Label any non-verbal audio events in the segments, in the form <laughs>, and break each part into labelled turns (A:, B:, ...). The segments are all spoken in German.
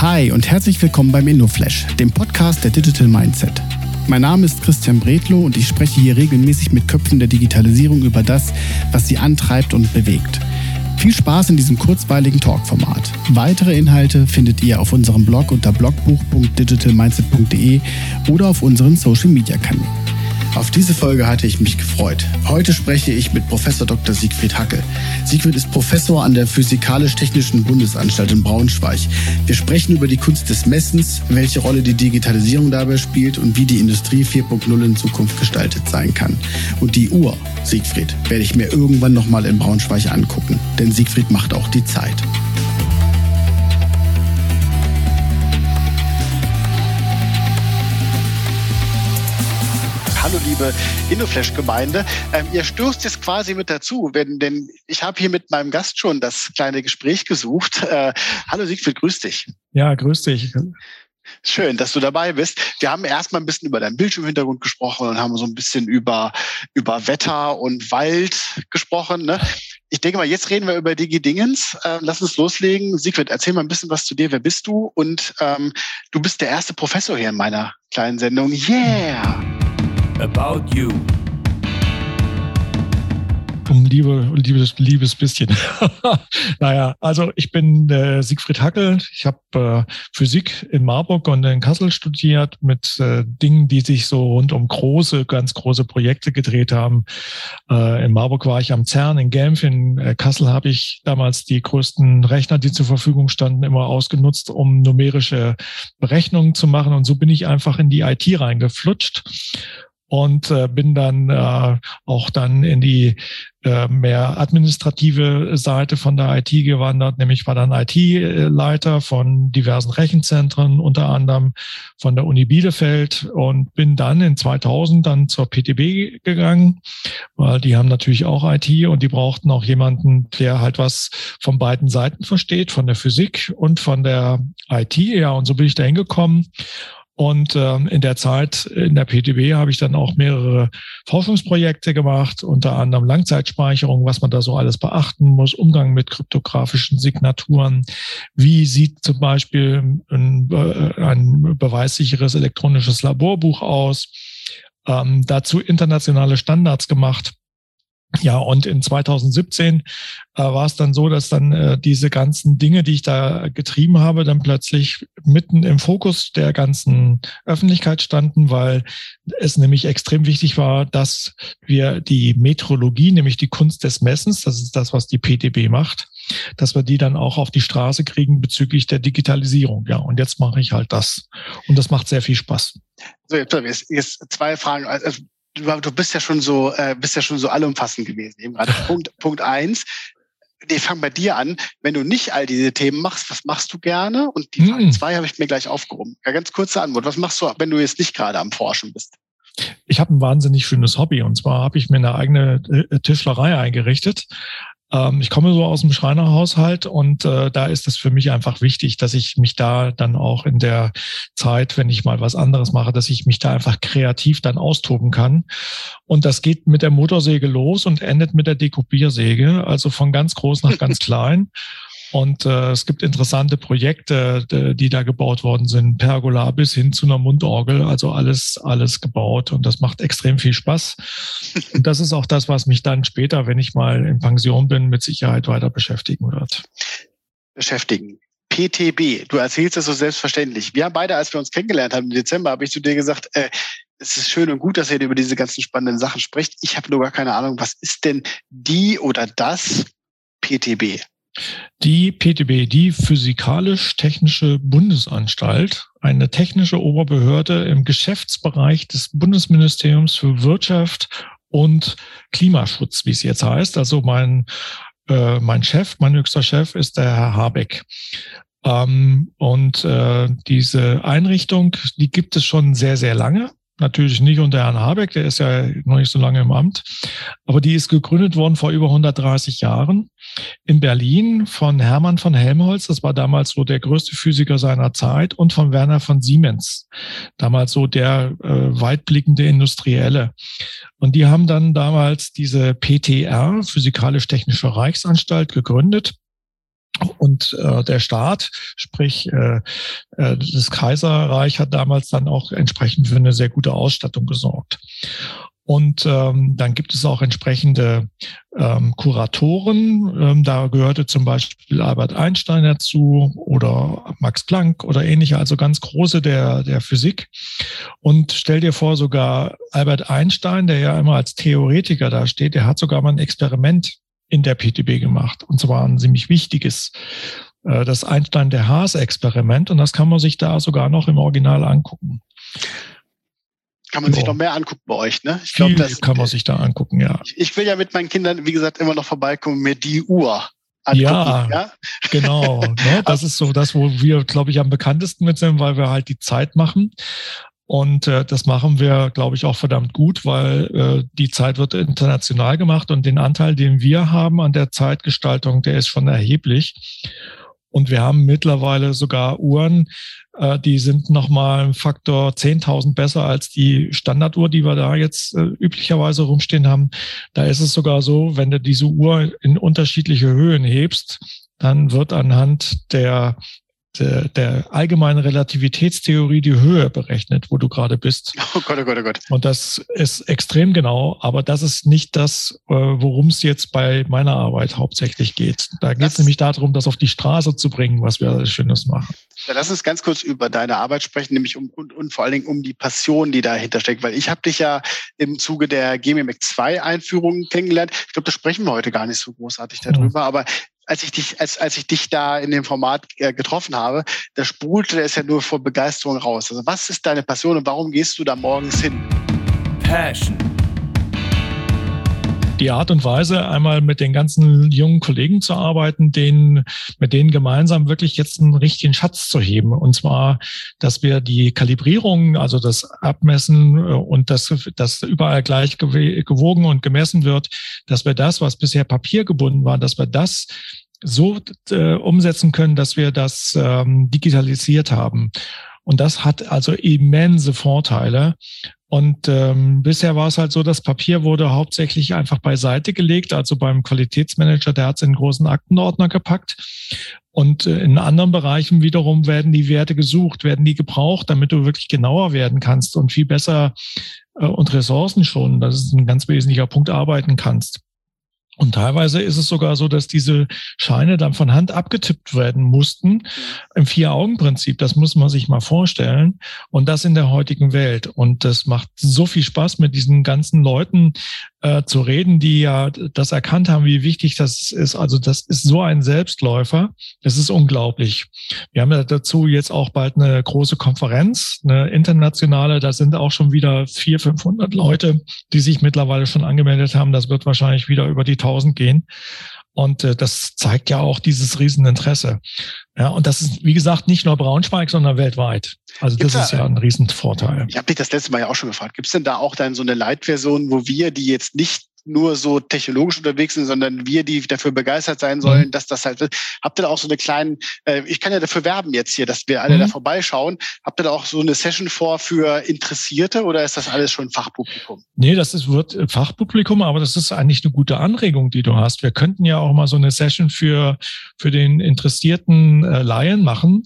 A: Hi und herzlich willkommen beim InnoFlash, dem Podcast der Digital Mindset. Mein Name ist Christian Bredlow und ich spreche hier regelmäßig mit Köpfen der Digitalisierung über das, was sie antreibt und bewegt. Viel Spaß in diesem kurzweiligen Talkformat. Weitere Inhalte findet ihr auf unserem Blog unter blogbuch.digitalmindset.de oder auf unseren Social Media Kanälen. Auf diese Folge hatte ich mich gefreut. Heute spreche ich mit Professor Dr. Siegfried Hackel. Siegfried ist Professor an der Physikalisch-Technischen Bundesanstalt in Braunschweig. Wir sprechen über die Kunst des Messens, welche Rolle die Digitalisierung dabei spielt und wie die Industrie 4.0 in Zukunft gestaltet sein kann. Und die Uhr, Siegfried, werde ich mir irgendwann nochmal in Braunschweig angucken, denn Siegfried macht auch die Zeit. Liebe InnoFlash-Gemeinde. Ähm, ihr stoßt jetzt quasi mit dazu, wenn, denn ich habe hier mit meinem Gast schon das kleine Gespräch gesucht. Äh, hallo Siegfried, grüß dich.
B: Ja, grüß dich.
A: Schön, dass du dabei bist. Wir haben erstmal ein bisschen über deinen Bildschirmhintergrund gesprochen und haben so ein bisschen über, über Wetter und Wald gesprochen. Ne? Ich denke mal, jetzt reden wir über Digi Dingens. Äh, lass uns loslegen. Siegfried, erzähl mal ein bisschen was zu dir. Wer bist du? Und ähm, du bist der erste Professor hier in meiner kleinen Sendung. Yeah!
B: About You. Liebe, liebes, liebes bisschen. <laughs> naja, also ich bin äh, Siegfried Hackel. Ich habe äh, Physik in Marburg und in Kassel studiert mit äh, Dingen, die sich so rund um große, ganz große Projekte gedreht haben. Äh, in Marburg war ich am CERN, in Genf, in äh, Kassel habe ich damals die größten Rechner, die zur Verfügung standen, immer ausgenutzt, um numerische Berechnungen zu machen. Und so bin ich einfach in die IT reingeflutscht und äh, bin dann äh, auch dann in die äh, mehr administrative Seite von der IT gewandert, nämlich war dann IT-Leiter von diversen Rechenzentren, unter anderem von der Uni Bielefeld und bin dann in 2000 dann zur PTB gegangen, weil die haben natürlich auch IT und die brauchten auch jemanden, der halt was von beiden Seiten versteht, von der Physik und von der IT. Ja, und so bin ich da hingekommen und ähm, in der Zeit in der PTB habe ich dann auch mehrere Forschungsprojekte gemacht, unter anderem Langzeitspeicherung, was man da so alles beachten muss, Umgang mit kryptografischen Signaturen. Wie sieht zum Beispiel ein, äh, ein beweissicheres elektronisches Laborbuch aus? Ähm, dazu internationale Standards gemacht ja, und in 2017 äh, war es dann so, dass dann äh, diese ganzen Dinge, die ich da getrieben habe, dann plötzlich mitten im Fokus der ganzen Öffentlichkeit standen, weil es nämlich extrem wichtig war, dass wir die Metrologie, nämlich die Kunst des Messens, das ist das, was die PTB macht, dass wir die dann auch auf die Straße kriegen bezüglich der Digitalisierung. Ja, und jetzt mache ich halt das. Und das macht sehr viel Spaß.
A: So, jetzt, jetzt zwei Fragen. Also du, du bist ja schon so, äh, bist ja schon so allumfassend gewesen. Eben gerade <laughs> Punkt, Punkt eins. Nee, fang bei dir an. Wenn du nicht all diese Themen machst, was machst du gerne? Und die Frage hm. zwei habe ich mir gleich aufgehoben. Ja, ganz kurze Antwort. Was machst du, wenn du jetzt nicht gerade am Forschen bist?
B: Ich habe ein wahnsinnig schönes Hobby und zwar habe ich mir eine eigene äh, Tischlerei eingerichtet. Ähm, ich komme so aus dem Schreinerhaushalt und äh, da ist es für mich einfach wichtig, dass ich mich da dann auch in der Zeit, wenn ich mal was anderes mache, dass ich mich da einfach kreativ dann austoben kann. Und das geht mit der Motorsäge los und endet mit der Dekopiersäge, also von ganz groß nach <laughs> ganz klein. Und äh, es gibt interessante Projekte, die da gebaut worden sind, Pergola bis hin zu einer Mundorgel, also alles, alles gebaut. Und das macht extrem viel Spaß. Und das ist auch das, was mich dann später, wenn ich mal in Pension bin, mit Sicherheit weiter beschäftigen wird.
A: Beschäftigen. PTB, du erzählst das so selbstverständlich. Wir haben beide, als wir uns kennengelernt haben im Dezember, habe ich zu dir gesagt, äh, es ist schön und gut, dass ihr über diese ganzen spannenden Sachen spricht. Ich habe nur gar keine Ahnung, was ist denn die oder das PTB?
B: Die PTB, die Physikalisch-Technische Bundesanstalt, eine technische Oberbehörde im Geschäftsbereich des Bundesministeriums für Wirtschaft und Klimaschutz, wie es jetzt heißt. Also mein, äh, mein Chef, mein höchster Chef ist der Herr Habeck. Ähm, und äh, diese Einrichtung, die gibt es schon sehr, sehr lange. Natürlich nicht unter Herrn Habeck, der ist ja noch nicht so lange im Amt. Aber die ist gegründet worden vor über 130 Jahren in Berlin von Hermann von Helmholtz. Das war damals so der größte Physiker seiner Zeit und von Werner von Siemens. Damals so der äh, weitblickende Industrielle. Und die haben dann damals diese PTR, Physikalisch-Technische Reichsanstalt, gegründet Und äh, der Staat, sprich äh, äh, das Kaiserreich, hat damals dann auch entsprechend für eine sehr gute Ausstattung gesorgt. Und ähm, dann gibt es auch entsprechende ähm, Kuratoren. Ähm, da gehörte zum Beispiel Albert Einstein dazu oder Max Planck oder ähnliche, also ganz große der, der Physik. Und stell dir vor, sogar Albert Einstein, der ja immer als Theoretiker da steht, der hat sogar mal ein Experiment in der PTB gemacht. Und zwar ein ziemlich wichtiges, äh, das Einstein der Haas-Experiment. Und das kann man sich da sogar noch im Original angucken.
A: Kann man so. sich noch mehr angucken bei euch, ne?
B: Ich glaube, das kann man sich da angucken, ja.
A: Ich, ich, will ja mit meinen Kindern, wie gesagt, immer noch vorbeikommen, mir die Uhr angucken.
B: Ja, ja? genau. ne? Das ist so das, wo wir, glaube ich, am bekanntesten mit sind, weil wir halt die Zeit machen. Und äh, das machen wir, glaube ich, auch verdammt gut, weil äh, die Zeit wird international gemacht und den Anteil, den wir haben an der Zeitgestaltung, der ist schon erheblich. Und wir haben mittlerweile sogar Uhren, äh, die sind nochmal ein Faktor 10.000 besser als die Standarduhr, die wir da jetzt äh, üblicherweise rumstehen haben. Da ist es sogar so, wenn du diese Uhr in unterschiedliche Höhen hebst, dann wird anhand der der, der allgemeinen Relativitätstheorie die Höhe berechnet, wo du gerade bist. <laughs>
A: Oh Gott, oh Gott, oh Gott.
B: Und das ist extrem genau, aber das ist nicht das, äh, worum es jetzt bei meiner Arbeit hauptsächlich geht. Da geht es nämlich darum, das auf die Straße zu bringen, was wir alles Schönes machen.
A: Ja, lass uns ganz kurz über deine Arbeit sprechen, nämlich um und, und vor allen Dingen um die Passion, die dahinter steckt, weil ich habe dich ja im Zuge der GMMX 2 Einführung kennengelernt. Ich glaube, da sprechen wir heute gar nicht so großartig darüber, mhm. aber als ich dich, als, als ich dich da in dem Format äh, getroffen habe, da sprudelte es ja nur vor Begeisterung raus. Also was ist deine Passion und warum gehst du da morgens hin? Passion.
B: Die Art und Weise, einmal mit den ganzen jungen Kollegen zu arbeiten, denen, mit denen gemeinsam wirklich jetzt einen richtigen Schatz zu heben. Und zwar, dass wir die Kalibrierung, also das Abmessen äh, und das, das überall gleich gewogen und gemessen wird, dass wir das, was bisher papiergebunden war, dass wir das so äh, umsetzen können, dass wir das ähm, digitalisiert haben. Und das hat also immense Vorteile. Und ähm, bisher war es halt so, das Papier wurde hauptsächlich einfach beiseite gelegt, also beim Qualitätsmanager, der hat es in einen großen Aktenordner gepackt. Und äh, in anderen Bereichen wiederum werden die Werte gesucht, werden die gebraucht, damit du wirklich genauer werden kannst und viel besser äh, und Ressourcen schon, das ist ein ganz wesentlicher Punkt, arbeiten kannst. Und teilweise ist es sogar so, dass diese Scheine dann von Hand abgetippt werden mussten im Vier-Augen-Prinzip. Das muss man sich mal vorstellen. Und das in der heutigen Welt. Und das macht so viel Spaß, mit diesen ganzen Leuten äh, zu reden, die ja das erkannt haben, wie wichtig das ist. Also das ist so ein Selbstläufer. Das ist unglaublich. Wir haben dazu jetzt auch bald eine große Konferenz, eine internationale. Da sind auch schon wieder vier, 500 Leute, die sich mittlerweile schon angemeldet haben. Das wird wahrscheinlich wieder über die 1000 gehen. Und äh, das zeigt ja auch dieses Rieseninteresse. Ja, und das ist, wie gesagt, nicht nur Braunschweig, sondern weltweit. Also Gibt's das ist ja ein Riesenvorteil.
A: Ich habe dich das letzte Mal ja auch schon gefragt. Gibt es denn da auch dann so eine Leitversion, wo wir, die jetzt nicht nur so technologisch unterwegs sind, sondern wir, die dafür begeistert sein sollen, mhm. dass das halt wird. Habt ihr da auch so eine kleinen, äh, ich kann ja dafür werben jetzt hier, dass wir alle mhm. da vorbeischauen. Habt ihr da auch so eine Session vor für Interessierte oder ist das alles schon Fachpublikum?
B: Nee, das ist, wird Fachpublikum, aber das ist eigentlich eine gute Anregung, die du hast. Wir könnten ja auch mal so eine Session für, für den interessierten äh, Laien machen,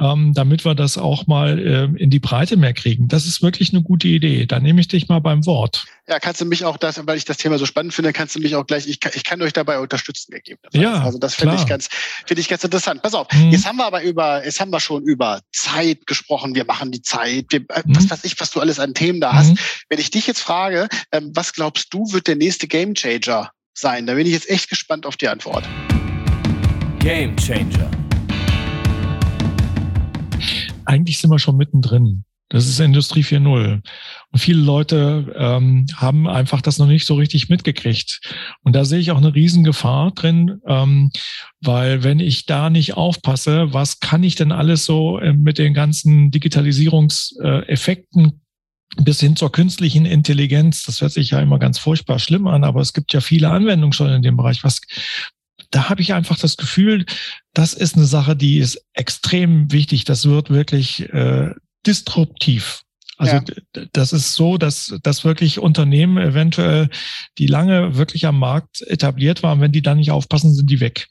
B: ähm, damit wir das auch mal äh, in die Breite mehr kriegen. Das ist wirklich eine gute Idee. Da nehme ich dich mal beim Wort.
A: Ja, kannst du mich auch das, weil ich das Thema so spannend finde, kannst du mich auch gleich, ich kann, ich kann euch dabei unterstützen
B: gegebenenfalls. Ja,
A: also das finde ich ganz, finde ich ganz interessant. Pass auf, mhm. jetzt haben wir aber über, jetzt haben wir schon über Zeit gesprochen. Wir machen die Zeit. Wir, äh, mhm. Was weiß ich, was du alles an Themen da hast. Mhm. Wenn ich dich jetzt frage, ähm, was glaubst du, wird der nächste Game Changer sein? Da bin ich jetzt echt gespannt auf die Antwort.
B: Game Changer eigentlich sind wir schon mittendrin. Das ist Industrie 4.0. Und viele Leute ähm, haben einfach das noch nicht so richtig mitgekriegt. Und da sehe ich auch eine Riesengefahr drin, ähm, weil wenn ich da nicht aufpasse, was kann ich denn alles so äh, mit den ganzen Digitalisierungseffekten bis hin zur künstlichen Intelligenz, das hört sich ja immer ganz furchtbar schlimm an, aber es gibt ja viele Anwendungen schon in dem Bereich. Was, da habe ich einfach das Gefühl, das ist eine Sache, die ist extrem wichtig. Das wird wirklich äh, disruptiv. Also ja. das ist so, dass, dass wirklich Unternehmen eventuell, die lange wirklich am Markt etabliert waren, wenn die da nicht aufpassen, sind die weg.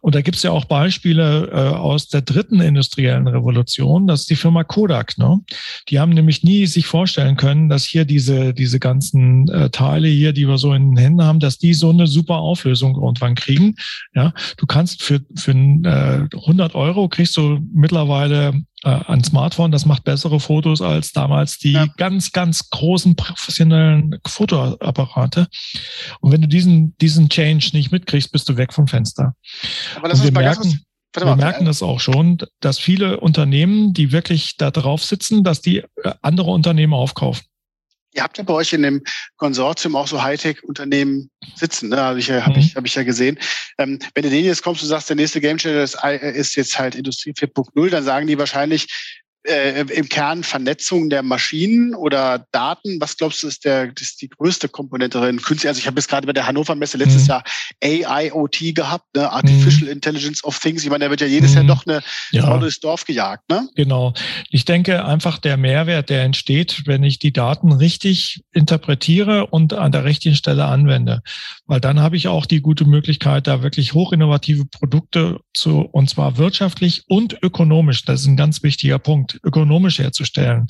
B: Und da gibt es ja auch Beispiele äh, aus der dritten industriellen Revolution. Das ist die Firma Kodak. Ne? Die haben nämlich nie sich vorstellen können, dass hier diese, diese ganzen äh, Teile hier, die wir so in den Händen haben, dass die so eine super Auflösung irgendwann kriegen. Ja, du kannst für, für äh, 100 Euro kriegst du mittlerweile äh, ein Smartphone, das macht bessere Fotos als damals die ja. ganz, ganz großen professionellen Fotoapparate. Und wenn du diesen, diesen Change nicht mitkriegst, bist du weg vom Fenster. Aber lass uns wir mal merken, wir mal, merken das auch schon, dass viele Unternehmen, die wirklich da drauf sitzen, dass die äh, andere Unternehmen aufkaufen.
A: Ihr habt ja bei euch in dem Konsortium auch so Hightech-Unternehmen sitzen, ne? habe ich, ja, hab mhm. ich, hab ich ja gesehen. Ähm, wenn du denen jetzt kommst und sagst, der nächste Game Changer ist, äh, ist jetzt halt Industrie 4.0, dann sagen die wahrscheinlich, äh, im Kern Vernetzung der Maschinen oder Daten? Was glaubst du, ist, der, ist die größte Komponente drin? Künstlich, also ich habe jetzt gerade bei der Hannover Messe letztes mhm. Jahr AIoT gehabt, ne? Artificial mhm. Intelligence of Things. Ich meine, da wird ja jedes mhm. Jahr doch eine ja. Frau durchs Dorf gejagt. Ne?
B: Genau. Ich denke einfach der Mehrwert, der entsteht, wenn ich die Daten richtig interpretiere und an der richtigen Stelle anwende. Weil dann habe ich auch die gute Möglichkeit, da wirklich hochinnovative Produkte zu, und zwar wirtschaftlich und ökonomisch. Das ist ein ganz wichtiger Punkt ökonomisch herzustellen.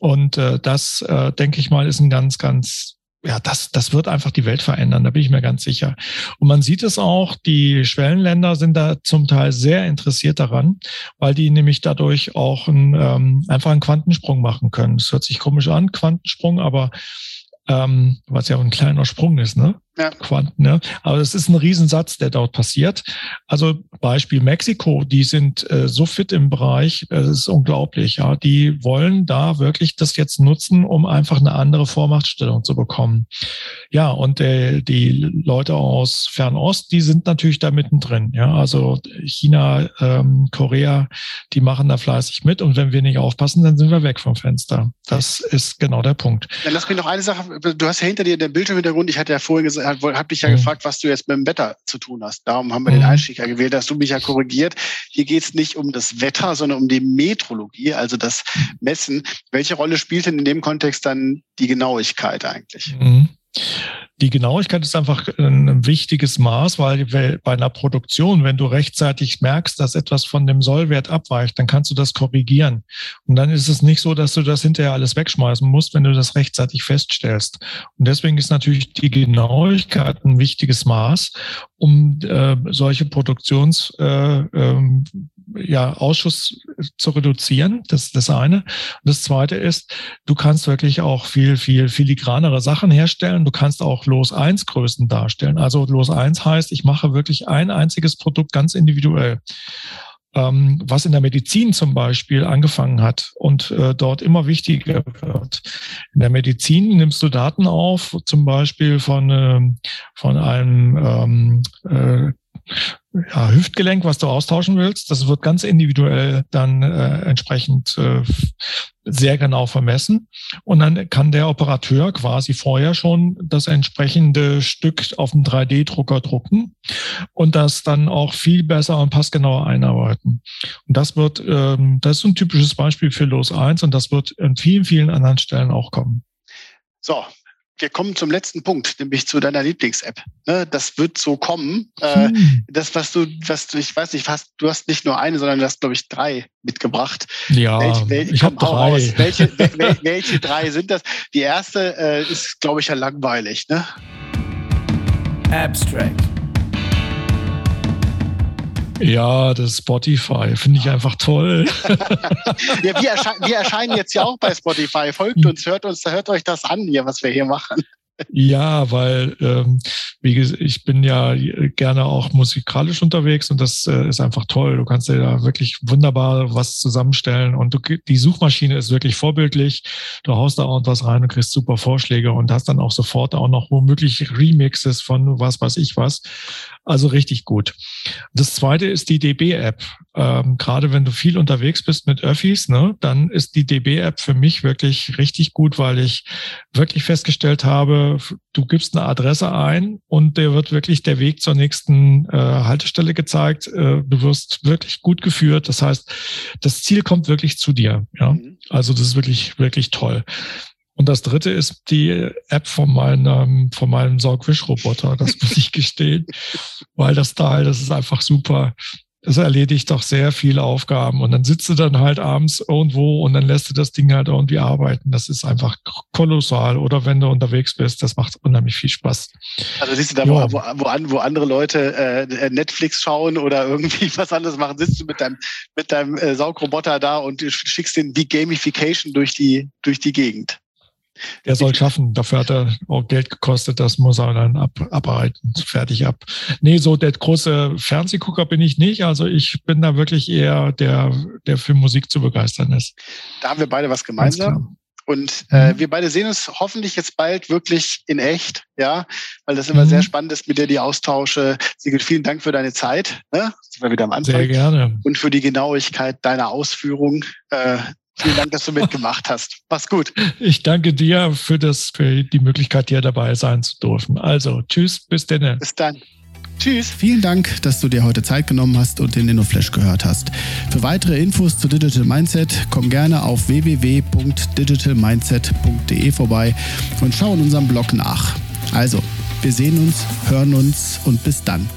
B: Und äh, das, äh, denke ich mal, ist ein ganz, ganz ja, das, das wird einfach die Welt verändern, da bin ich mir ganz sicher. Und man sieht es auch, die Schwellenländer sind da zum Teil sehr interessiert daran, weil die nämlich dadurch auch ein, ähm, einfach einen Quantensprung machen können. Das hört sich komisch an, Quantensprung, aber ähm, was ja auch ein kleiner Sprung ist, ne? Ja. Quanten, ne? Aber es ist ein Riesensatz, der dort passiert. Also Beispiel Mexiko, die sind äh, so fit im Bereich, äh, ist unglaublich, ja. Die wollen da wirklich das jetzt nutzen, um einfach eine andere Vormachtstellung zu bekommen. Ja, und äh, die Leute aus Fernost, die sind natürlich da mittendrin, ja. Also China, ähm, Korea, die machen da fleißig mit und wenn wir nicht aufpassen, dann sind wir weg vom Fenster. Das ist genau der Punkt.
A: Dann lass mich noch eine Sache, du hast ja hinter dir den Bildschirmhintergrund, ich hatte ja vorhin gesagt, habe dich ja mhm. gefragt, was du jetzt mit dem Wetter zu tun hast. Darum haben wir mhm. den Einstieg ja gewählt, dass du mich ja korrigiert. Hier geht es nicht um das Wetter, sondern um die Metrologie, also das Messen. Welche Rolle spielt denn in dem Kontext dann die Genauigkeit eigentlich?
B: Mhm. Die Genauigkeit ist einfach ein wichtiges Maß, weil bei einer Produktion, wenn du rechtzeitig merkst, dass etwas von dem Sollwert abweicht, dann kannst du das korrigieren. Und dann ist es nicht so, dass du das hinterher alles wegschmeißen musst, wenn du das rechtzeitig feststellst. Und deswegen ist natürlich die Genauigkeit ein wichtiges Maß, um äh, solche Produktions äh, äh, ja, Ausschuss zu reduzieren. Das ist das eine. Und das zweite ist, du kannst wirklich auch viel, viel filigranere Sachen herstellen. Du kannst auch Los 1 Größen darstellen. Also Los 1 heißt, ich mache wirklich ein einziges Produkt ganz individuell. Ähm, was in der Medizin zum Beispiel angefangen hat und äh, dort immer wichtiger wird. In der Medizin nimmst du Daten auf, zum Beispiel von, äh, von einem ähm, äh, ja, Hüftgelenk, was du austauschen willst. Das wird ganz individuell dann äh, entsprechend äh, sehr genau vermessen. Und dann kann der Operateur quasi vorher schon das entsprechende Stück auf dem 3D-Drucker drucken und das dann auch viel besser und passgenauer einarbeiten. Und das wird, ähm, das ist ein typisches Beispiel für Los 1 und das wird in vielen, vielen anderen Stellen auch kommen.
A: So, wir kommen zum letzten Punkt, nämlich zu deiner Lieblings-App. Ne, das wird so kommen. Äh, hm. Das, was du, was du, ich weiß nicht, fast, du hast nicht nur eine, sondern du hast, glaube ich, drei mitgebracht.
B: Ja, welche, welche, ich habe drei.
A: Welche, <laughs> welche, welche drei sind das? Die erste äh, ist, glaube ich, ja langweilig. Ne?
B: Abstract. Ja, das Spotify finde ich einfach toll.
A: ja, wir, ersche wir, erscheinen jetzt ja auch bei Spotify. Folgt uns, hört uns, hört euch das an hier, was wir hier machen.
B: Ja, weil ähm, wie gesagt, ich bin ja gerne auch musikalisch unterwegs und das äh, ist einfach toll. Du kannst dir da wirklich wunderbar was zusammenstellen und du, die Suchmaschine ist wirklich vorbildlich. Du haust da auch was rein und kriegst super Vorschläge und hast dann auch sofort auch noch womöglich Remixes von was weiß ich was. Also richtig gut. Das zweite ist die DB-App. Ähm, gerade wenn du viel unterwegs bist mit Öffis, ne, dann ist die DB-App für mich wirklich richtig gut, weil ich wirklich festgestellt habe, du gibst eine Adresse ein und der wird wirklich der Weg zur nächsten äh, Haltestelle gezeigt. Äh, du wirst wirklich gut geführt. Das heißt, das Ziel kommt wirklich zu dir. Ja, mhm. also das ist wirklich, wirklich toll. Und das dritte ist die App von meinem, von meinem Saugwischroboter, das muss ich gestehen, <laughs> weil das Teil, das ist einfach super es erledigt doch sehr viele Aufgaben und dann sitzt du dann halt abends irgendwo und dann lässt du das Ding halt irgendwie arbeiten. Das ist einfach kolossal. Oder wenn du unterwegs bist, das macht unheimlich viel Spaß.
A: Also siehst du da, wo, wo, wo, wo andere Leute äh, Netflix schauen oder irgendwie <laughs> was anderes machen, sitzt du mit deinem, mit deinem äh, Saugroboter da und schickst den die Gamification durch die, durch die Gegend.
B: Der soll schaffen. Dafür hat er auch Geld gekostet. Das muss er dann ab, abarbeiten. Fertig ab. Nee, so der große Fernsehgucker bin ich nicht. Also ich bin da wirklich eher der, der für Musik zu begeistern ist.
A: Da haben wir beide was gemeinsam. Und äh, mhm. wir beide sehen uns hoffentlich jetzt bald wirklich in echt, ja, weil das immer mhm. sehr spannend ist, mit dir die Austausche. Sigrid, vielen Dank für deine Zeit. Ne? Das war wieder am Anfang.
B: Sehr gerne.
A: Und für die Genauigkeit deiner Ausführung. Äh, Vielen Dank, dass du mitgemacht hast. Mach's gut.
B: Ich danke dir für, das, für die Möglichkeit, hier dabei sein zu dürfen. Also, tschüss, bis denn.
A: Bis dann. Tschüss.
C: Vielen Dank, dass du dir heute Zeit genommen hast und den InnoFlash gehört hast. Für weitere Infos zu Digital Mindset komm gerne auf www.digitalmindset.de vorbei und schau in unserem Blog nach. Also, wir sehen uns, hören uns und bis dann.